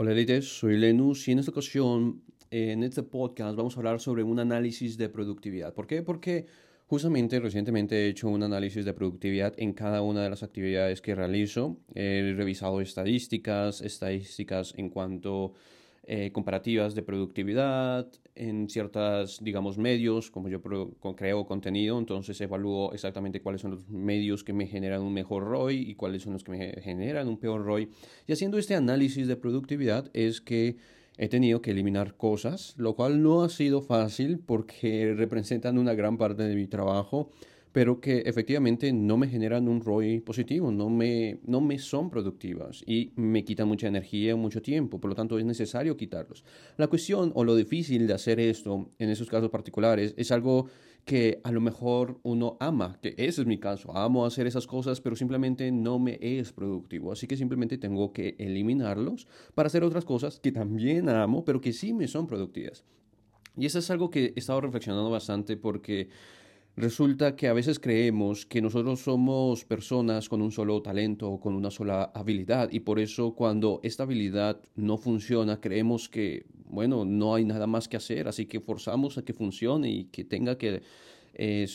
Hola soy Lenus y en esta ocasión, en este podcast, vamos a hablar sobre un análisis de productividad. ¿Por qué? Porque justamente recientemente he hecho un análisis de productividad en cada una de las actividades que realizo. He revisado estadísticas, estadísticas en cuanto eh, comparativas de productividad en ciertas, digamos, medios, como yo creo contenido, entonces evalúo exactamente cuáles son los medios que me generan un mejor ROI y cuáles son los que me generan un peor ROI. Y haciendo este análisis de productividad es que he tenido que eliminar cosas, lo cual no ha sido fácil porque representan una gran parte de mi trabajo pero que efectivamente no me generan un ROI positivo, no me, no me son productivas y me quitan mucha energía, mucho tiempo, por lo tanto es necesario quitarlos. La cuestión o lo difícil de hacer esto en esos casos particulares es algo que a lo mejor uno ama, que ese es mi caso, amo hacer esas cosas, pero simplemente no me es productivo, así que simplemente tengo que eliminarlos para hacer otras cosas que también amo, pero que sí me son productivas. Y eso es algo que he estado reflexionando bastante porque Resulta que a veces creemos que nosotros somos personas con un solo talento o con una sola habilidad y por eso cuando esta habilidad no funciona creemos que, bueno, no hay nada más que hacer, así que forzamos a que funcione y que tenga que, eh,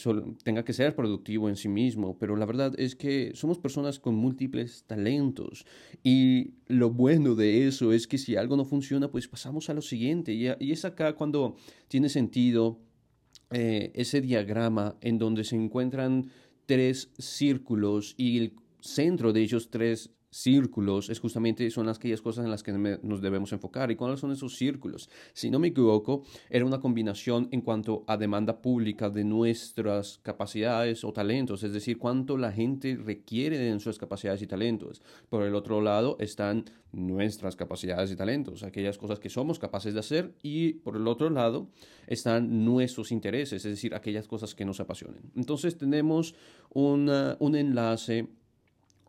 tenga que ser productivo en sí mismo. Pero la verdad es que somos personas con múltiples talentos y lo bueno de eso es que si algo no funciona, pues pasamos a lo siguiente y, y es acá cuando tiene sentido eh, ese diagrama en donde se encuentran tres círculos y el centro de ellos tres círculos es justamente son aquellas cosas en las que nos debemos enfocar. ¿Y cuáles son esos círculos? Si no me equivoco, era una combinación en cuanto a demanda pública de nuestras capacidades o talentos, es decir, cuánto la gente requiere de nuestras capacidades y talentos. Por el otro lado están nuestras capacidades y talentos, aquellas cosas que somos capaces de hacer y por el otro lado están nuestros intereses, es decir, aquellas cosas que nos apasionen. Entonces tenemos un enlace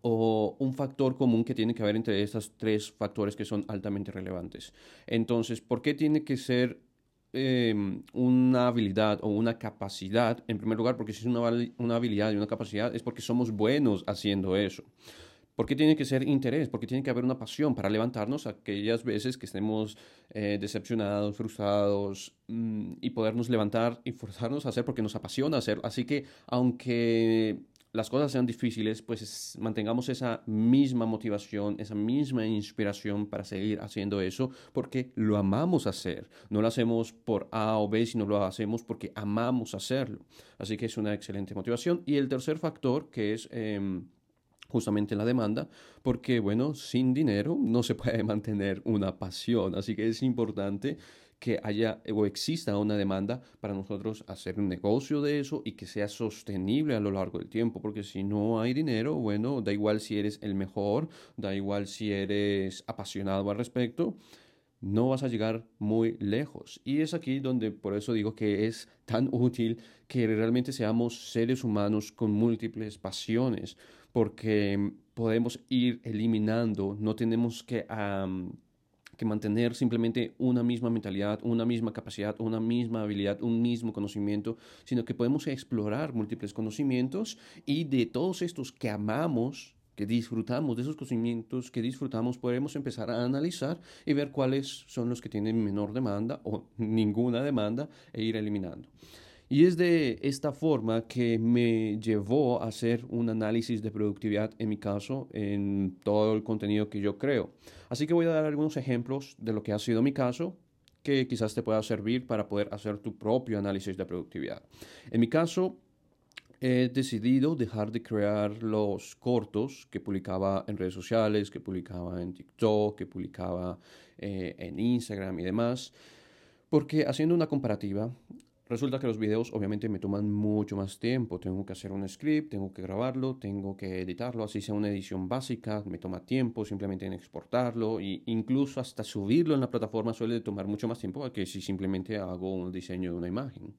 o un factor común que tiene que haber entre estos tres factores que son altamente relevantes. Entonces, ¿por qué tiene que ser em, una habilidad o una capacidad? En primer lugar, porque si es una, una habilidad y una capacidad es porque somos buenos haciendo eso. ¿Por qué tiene que ser interés? Porque tiene que haber una pasión para levantarnos aquellas veces que estemos eh, decepcionados, frustrados mm, y podernos levantar y forzarnos a hacer porque nos apasiona hacer. Así que aunque las cosas sean difíciles, pues mantengamos esa misma motivación, esa misma inspiración para seguir haciendo eso, porque lo amamos hacer. No lo hacemos por A o B, sino lo hacemos porque amamos hacerlo. Así que es una excelente motivación. Y el tercer factor, que es... Em, justamente la demanda, porque bueno, sin dinero no se puede mantener una pasión, así que es importante que haya o exista una demanda para nosotros hacer un negocio de eso y que sea sostenible a lo largo del tiempo, porque si no hay dinero, bueno, da igual si eres el mejor, da igual si eres apasionado al respecto, no vas a llegar muy lejos. Y es aquí donde por eso digo que es tan útil que realmente seamos seres humanos con múltiples pasiones, porque podemos ir eliminando, no tenemos que que mantener simplemente una misma mentalidad, una misma capacidad, una misma habilidad, un mismo conocimiento, sino que podemos explorar múltiples conocimientos y de todos estos que amamos, que disfrutamos, de esos conocimientos que disfrutamos, podemos empezar a analizar y ver cuáles son los que tienen menor demanda o ninguna demanda e ir eliminando. Y es de esta forma que me llevó a hacer un análisis de productividad, en mi caso, en todo el contenido que yo creo. Así que voy a dar algunos ejemplos de lo que ha sido mi caso, que quizás te pueda servir para poder hacer tu propio análisis de productividad. En mi caso, he decidido dejar de crear los cortos que publicaba en redes sociales, que publicaba en TikTok, que publicaba eh, en Instagram y demás, porque haciendo una comparativa, Resulta que los videos obviamente me toman mucho más tiempo. Tengo que hacer un script, tengo que grabarlo, tengo que editarlo, así sea una edición básica, me toma tiempo simplemente en exportarlo e incluso hasta subirlo en la plataforma suele tomar mucho más tiempo que si simplemente hago un diseño de una imagen.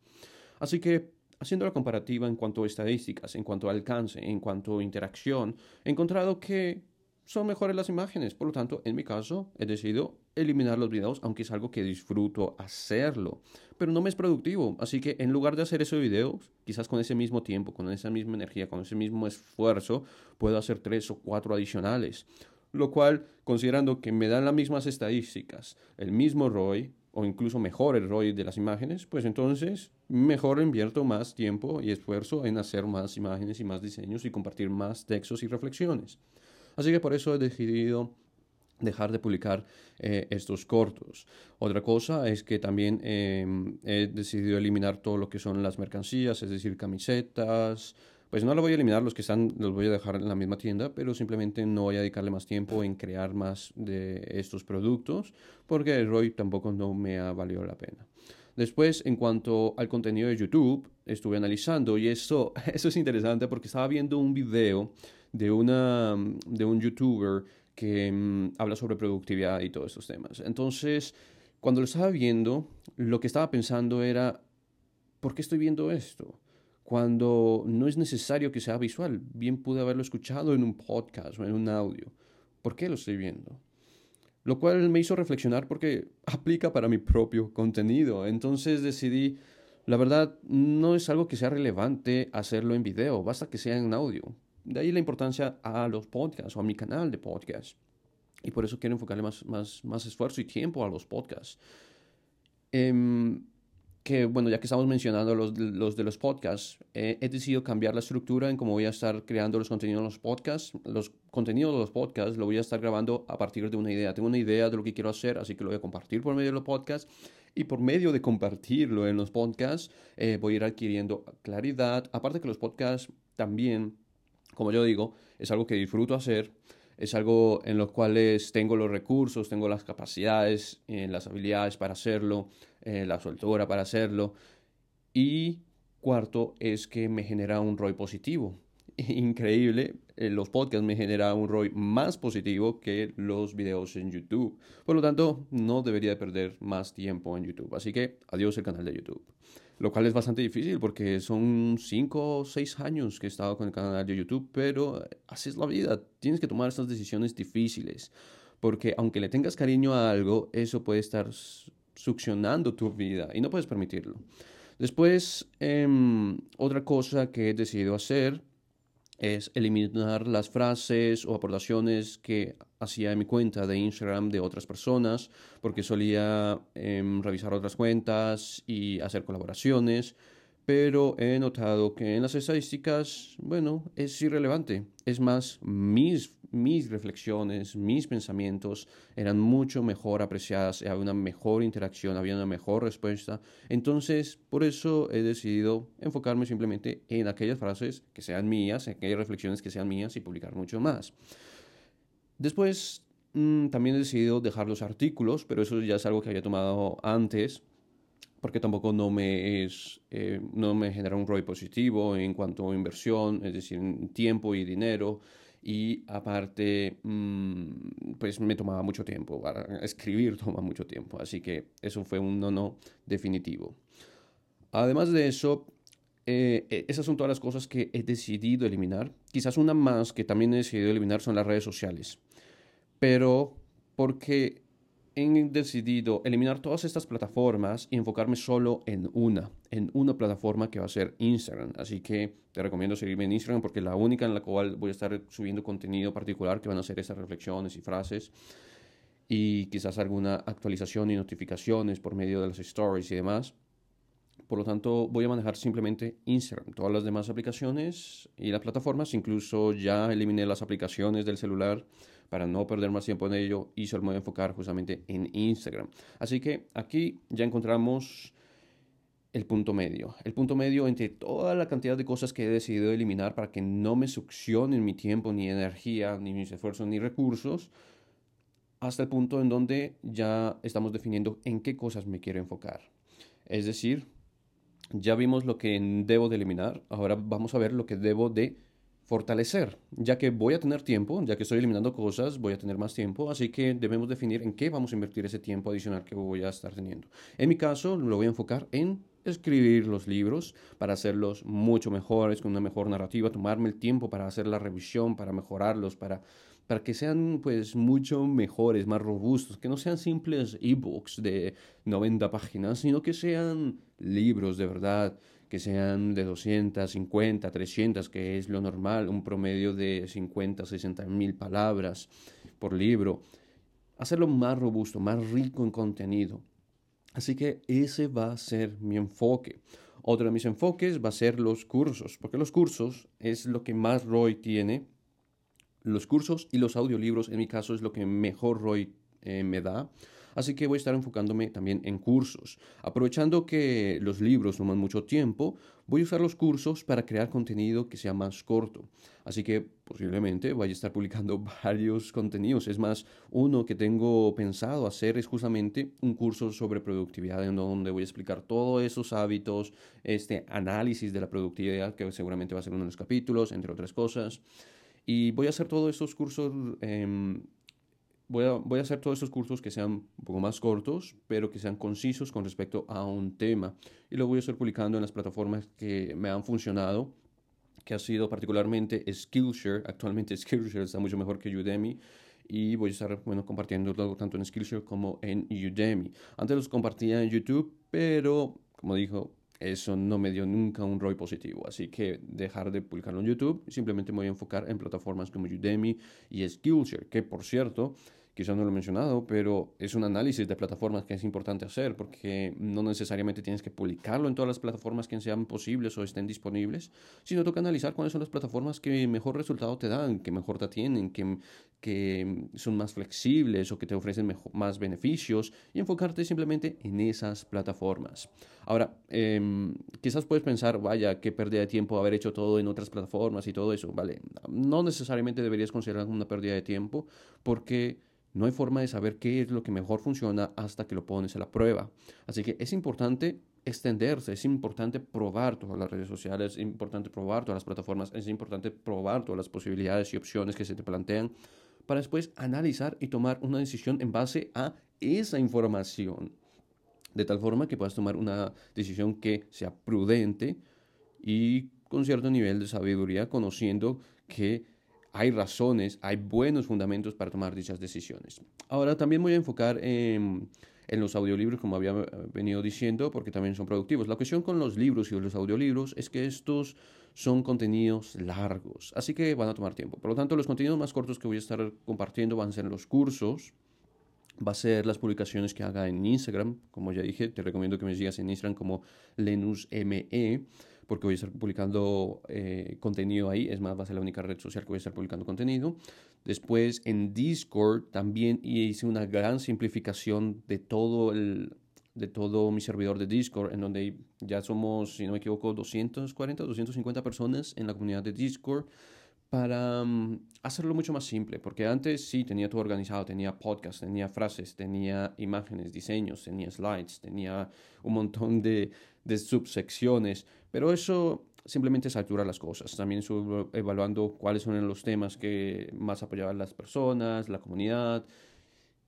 Así que haciendo la comparativa en cuanto a estadísticas, en cuanto a alcance, en cuanto a interacción, he encontrado que son mejores las imágenes. Por lo tanto, en mi caso, he decidido eliminar los videos, aunque es algo que disfruto hacerlo. Pero no me es productivo. Así que en lugar de hacer esos videos, quizás con ese mismo tiempo, con esa misma energía, con ese mismo esfuerzo, puedo hacer tres o cuatro adicionales. Lo cual, considerando que me dan las mismas estadísticas, el mismo ROI, o incluso mejor el ROI de las imágenes, pues entonces mejor invierto más tiempo y esfuerzo en hacer más imágenes y más diseños y compartir más textos y reflexiones. Así que por eso he decidido dejar de publicar eh, estos cortos. Otra cosa es que también em, he decidido eliminar todo lo que son las mercancías, es decir, camisetas. Pues no lo voy a eliminar, los que están los voy a dejar en la misma tienda, pero simplemente no voy a dedicarle más tiempo en crear más de estos productos, porque el ROI tampoco no me ha valido la pena. Después, en cuanto al contenido de YouTube, estuve analizando y eso, eso es interesante porque estaba viendo un video de, una, de un youtuber que mm, habla sobre productividad y todos esos temas. Entonces, cuando lo estaba viendo, lo que estaba pensando era, ¿por qué estoy viendo esto? Cuando no es necesario que sea visual, bien pude haberlo escuchado en un podcast o en un audio. ¿Por qué lo estoy viendo? Lo cual me hizo reflexionar porque aplica para mi propio contenido. Entonces decidí, la verdad, no es algo que sea relevante hacerlo en video, basta que sea en audio. De ahí la importancia a los podcasts o a mi canal de podcast. Y por eso quiero enfocarle más, más, más esfuerzo y tiempo a los podcasts. Em, que bueno, ya que estamos mencionando los, los de los podcasts, he decidido cambiar la estructura en cómo voy a estar creando los contenidos de los podcasts. Los contenidos de los podcasts lo voy a estar grabando a partir de una idea. Tengo una idea de lo que quiero hacer, así que lo voy a compartir por medio de los podcasts. Y por medio de compartirlo en los podcasts, eh, voy a ir adquiriendo claridad. Aparte que los podcasts también como yo digo, es algo que disfruto hacer, es algo en lo cuales tengo los recursos, tengo las capacidades, eh, las habilidades para hacerlo, eh, la soltura para hacerlo. Y cuarto es que me genera un ROI positivo. Increíble, eh, los podcasts me generan un ROI más positivo que los videos en YouTube. Por lo tanto, no debería perder más tiempo en YouTube. Así que adiós el canal de YouTube lo cual es bastante difícil porque son 5 o 6 años que he estado con el canal de YouTube, pero así es la vida, tienes que tomar estas decisiones difíciles, porque aunque le tengas cariño a algo, eso puede estar succionando tu vida y no puedes permitirlo. Después, em, otra cosa que he decidido hacer es eliminar las frases o aportaciones que hacía en mi cuenta de Instagram de otras personas, porque solía em, revisar otras cuentas y hacer colaboraciones, pero he notado que en las estadísticas, bueno, es irrelevante. Es más, mis, mis reflexiones, mis pensamientos eran mucho mejor apreciadas, había una mejor interacción, había una mejor respuesta. Entonces, por eso he decidido enfocarme simplemente en aquellas frases que sean mías, en aquellas reflexiones que sean mías y publicar mucho más. Después, mm, también he decidido dejar los artículos, pero eso ya es algo que había tomado antes, porque tampoco no me, es, eh, no me genera un ROI positivo en cuanto a inversión, es decir, tiempo y dinero. Y aparte, mm, pues me tomaba mucho tiempo, para escribir toma mucho tiempo, así que eso fue un no no definitivo. Además de eso, eh, e, esas son todas las cosas que he decidido eliminar. Quizás una más que también he decidido eliminar son las redes sociales. Pero porque he decidido eliminar todas estas plataformas y enfocarme solo en una, en una plataforma que va a ser Instagram. Así que te recomiendo seguirme en Instagram porque es la única en la cual voy a estar subiendo contenido particular que van a ser estas reflexiones y frases y quizás alguna actualización y notificaciones por medio de las stories y demás. Por lo tanto, voy a manejar simplemente Instagram. Todas las demás aplicaciones y las plataformas, incluso ya eliminé las aplicaciones del celular para no perder más tiempo en ello y solo me voy enfocar justamente en Instagram. Así que aquí ya encontramos el punto medio. El punto medio entre toda la cantidad de cosas que he decidido eliminar para que no me succionen mi tiempo, ni energía, ni mis esfuerzos, ni recursos, hasta el punto en donde ya estamos definiendo en qué cosas me quiero enfocar. Es decir, ya vimos lo que debo de eliminar, ahora vamos a ver lo que debo de fortalecer, ya que voy a tener tiempo, ya que estoy eliminando cosas, voy a tener más tiempo, así que debemos definir en qué vamos a invertir ese tiempo adicional que voy a estar teniendo. En mi caso, lo voy a enfocar en escribir los libros para hacerlos mucho mejores, con una mejor narrativa, tomarme el tiempo para hacer la revisión, para mejorarlos, para, para que sean pues mucho mejores, más robustos, que no sean simples ebooks de 90 páginas, sino que sean libros de verdad que sean de 250, 300, que es lo normal, un promedio de 50, 60 mil palabras. por libro. Hacerlo más robusto, más rico en contenido. Así que ese va a ser mi enfoque. Otro de mis enfoques va a ser los cursos, porque los cursos es lo que más ROI tiene. Los cursos y los audiolibros, en mi caso, es lo que mejor ROI eh, me da. Así que voy a estar enfocándome también en cursos. Aprovechando que los libros toman mucho tiempo, voy a usar los cursos para crear contenido que sea más corto. Así que posiblemente vaya a estar publicando varios contenidos. Es más, uno que tengo pensado hacer es justamente un curso sobre productividad en donde voy a explicar todos esos hábitos, este análisis de la productividad que seguramente va a ser uno de los capítulos, entre otras cosas. Y voy a hacer todos esos cursos eh, voy a, hacer todos esos cursos que sean un poco más cortos, pero que sean concisos con respecto a un tema. Y lo voy a estar publicando en las plataformas que me han funcionado, que ha sido particularmente Skillshare. Actualmente Skillshare está mucho mejor que Udemy. Y voy a estar bueno, compartiendo tanto en Skillshare como en Udemy. Antes los compartía en YouTube, pero como dijo, eso no me dio nunca un ROI positivo. Así que dejar de publicarlo en YouTube, simplemente me voy a enfocar en plataformas como Udemy y Skillshare, que por cierto, quizás no lo he mencionado, pero es un análisis de plataformas que es importante hacer porque no necesariamente tienes que publicarlo en todas las plataformas que sean posibles o estén disponibles, sino toca analizar cuáles son las plataformas que mejor resultado te dan, que mejor te atienden, que, que son más flexibles o que te ofrecen más beneficios y enfocarte simplemente en esas plataformas. Ahora, em, quizás puedes pensar, vaya, qué pérdida de tiempo haber hecho todo en otras plataformas y todo eso, ¿vale? No necesariamente deberías considerar una pérdida de tiempo porque no hay forma de saber qué es lo que mejor funciona hasta que lo pones a la prueba. Así que es importante extenderse, es importante probar todas las redes sociales, es importante probar todas las plataformas, es importante probar todas las posibilidades y opciones que se te plantean para después analizar y tomar una decisión en base a esa información. De tal forma que puedas tomar una decisión que sea prudente y con cierto nivel de sabiduría, conociendo que hay razones, hay buenos fundamentos para tomar dichas decisiones. Ahora también voy a enfocar en, los audiolibros, como había venido diciendo, porque también son productivos. La cuestión con los libros y los audiolibros es que estos son contenidos largos, así que van a tomar tiempo. Por lo tanto, los contenidos más cortos que voy a estar compartiendo van a ser los cursos, va a ser las publicaciones que haga en Instagram. Como ya dije, te recomiendo que me sigas en Instagram como LenusME porque voy a estar publicando eh, contenido ahí. Es más, va a ser la única red social que voy a estar publicando contenido. Después en Discord también hice una gran simplificación de todo el de todo mi servidor de Discord, en donde ya somos, si no me equivoco, 240, 250 personas en la comunidad de Discord para mm, hacerlo mucho más simple, porque antes sí tenía todo organizado, tenía podcast, tenía frases, tenía imágenes, diseños, tenía slides, tenía un montón de, de subsecciones, pero eso simplemente satura las cosas. También estuve evaluando cuáles son los temas que más apoyaban las personas, la comunidad,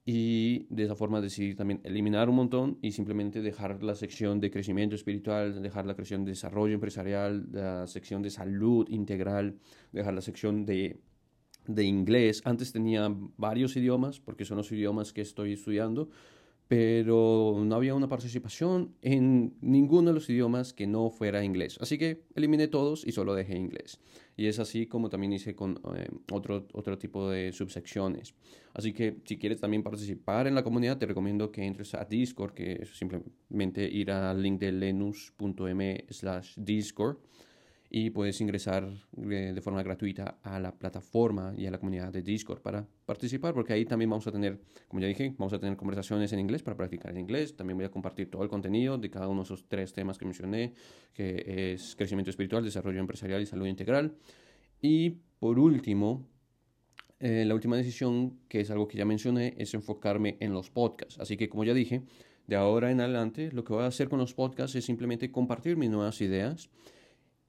y de esa forma decidí también eliminar un montón y simplemente dejar la sección de crecimiento espiritual, dejar la sección de desarrollo empresarial, la sección de salud integral, dejar la sección de, de inglés. Antes tenía varios idiomas, porque son los idiomas que estoy estudiando, pero no había una participación en ninguno de los idiomas que no fuera inglés. Así que eliminé todos y solo dejé inglés. Y es así como también hice con eh, otro, otro tipo de subsecciones. Así que si quieres también participar en la comunidad, te recomiendo que entres a Discord, que es simplemente ir al link de lenus.m slash Discord y puedes ingresar eh, de forma gratuita a la plataforma y a la comunidad de Discord para participar, porque ahí también vamos a tener, como ya dije, vamos a tener conversaciones en inglés para practicar en inglés. También voy a compartir todo el contenido de cada uno de esos tres temas que mencioné, que es crecimiento espiritual, desarrollo empresarial y salud integral. Y por último, eh, la última decisión, que es algo que ya mencioné, es enfocarme en los podcasts. Así que como ya dije, de ahora en adelante lo que voy a hacer con los podcasts es simplemente compartir mis nuevas ideas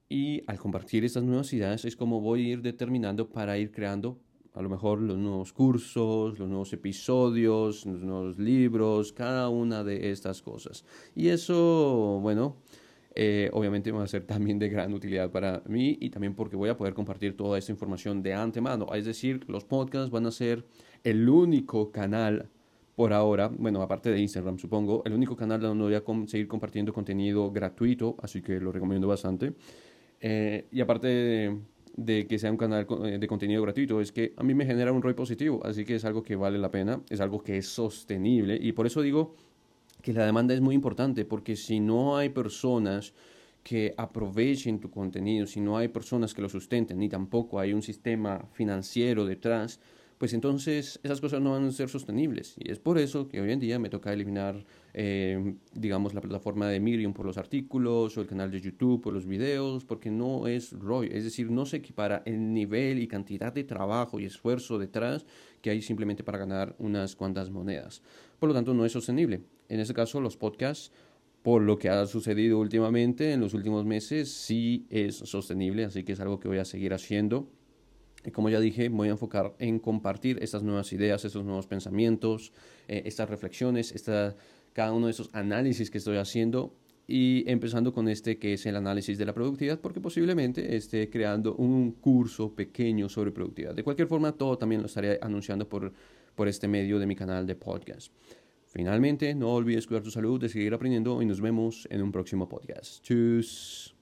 y al compartir estas nuevas ideas es como voy a ir determinando para ir creando a lo mejor los nuevos cursos, los nuevos episodios, los nuevos libros, cada una de estas cosas. Y eso, bueno, eh, obviamente va a ser también de gran utilidad para mí y también porque voy a poder compartir toda esta información de antemano. Es decir, los podcasts van a ser el único canal por ahora, bueno, aparte de Instagram, supongo, el único canal donde voy a seguir compartiendo contenido gratuito, así que lo recomiendo bastante. Eh, y aparte de que sea un canal de contenido gratuito es que a mí me genera un ROI positivo, así que es algo que vale la pena, es algo que es sostenible y por eso digo que la demanda es muy importante, porque si no hay personas que aprovechen tu contenido, si no hay personas que lo sustenten, ni tampoco hay un sistema financiero detrás, pues entonces esas cosas no van a ser sostenibles. Y es por eso que hoy en día me toca eliminar, eh, digamos, la plataforma de Miriam por los artículos o el canal de YouTube por los videos, porque no es ROI, es decir, no se equipara el nivel y cantidad de trabajo y esfuerzo detrás que hay simplemente para ganar unas cuantas monedas. Por lo tanto, no es sostenible. En este caso, los podcasts por lo que ha sucedido últimamente en los últimos meses, sí es sostenible, así que es algo que voy a seguir haciendo. Y como ya dije, voy a enfocar en compartir estas nuevas ideas, estos nuevos pensamientos, eh, estas reflexiones, esta, cada uno de esos análisis que estoy haciendo y empezando con este que es el análisis de la productividad, porque posiblemente esté creando un curso pequeño sobre productividad. De cualquier forma, todo también lo estaré anunciando por, por este medio de mi canal de podcast. Finalmente, no olvides cuidar tu salud, de seguir aprendiendo y nos vemos en un próximo podcast. Tschüss.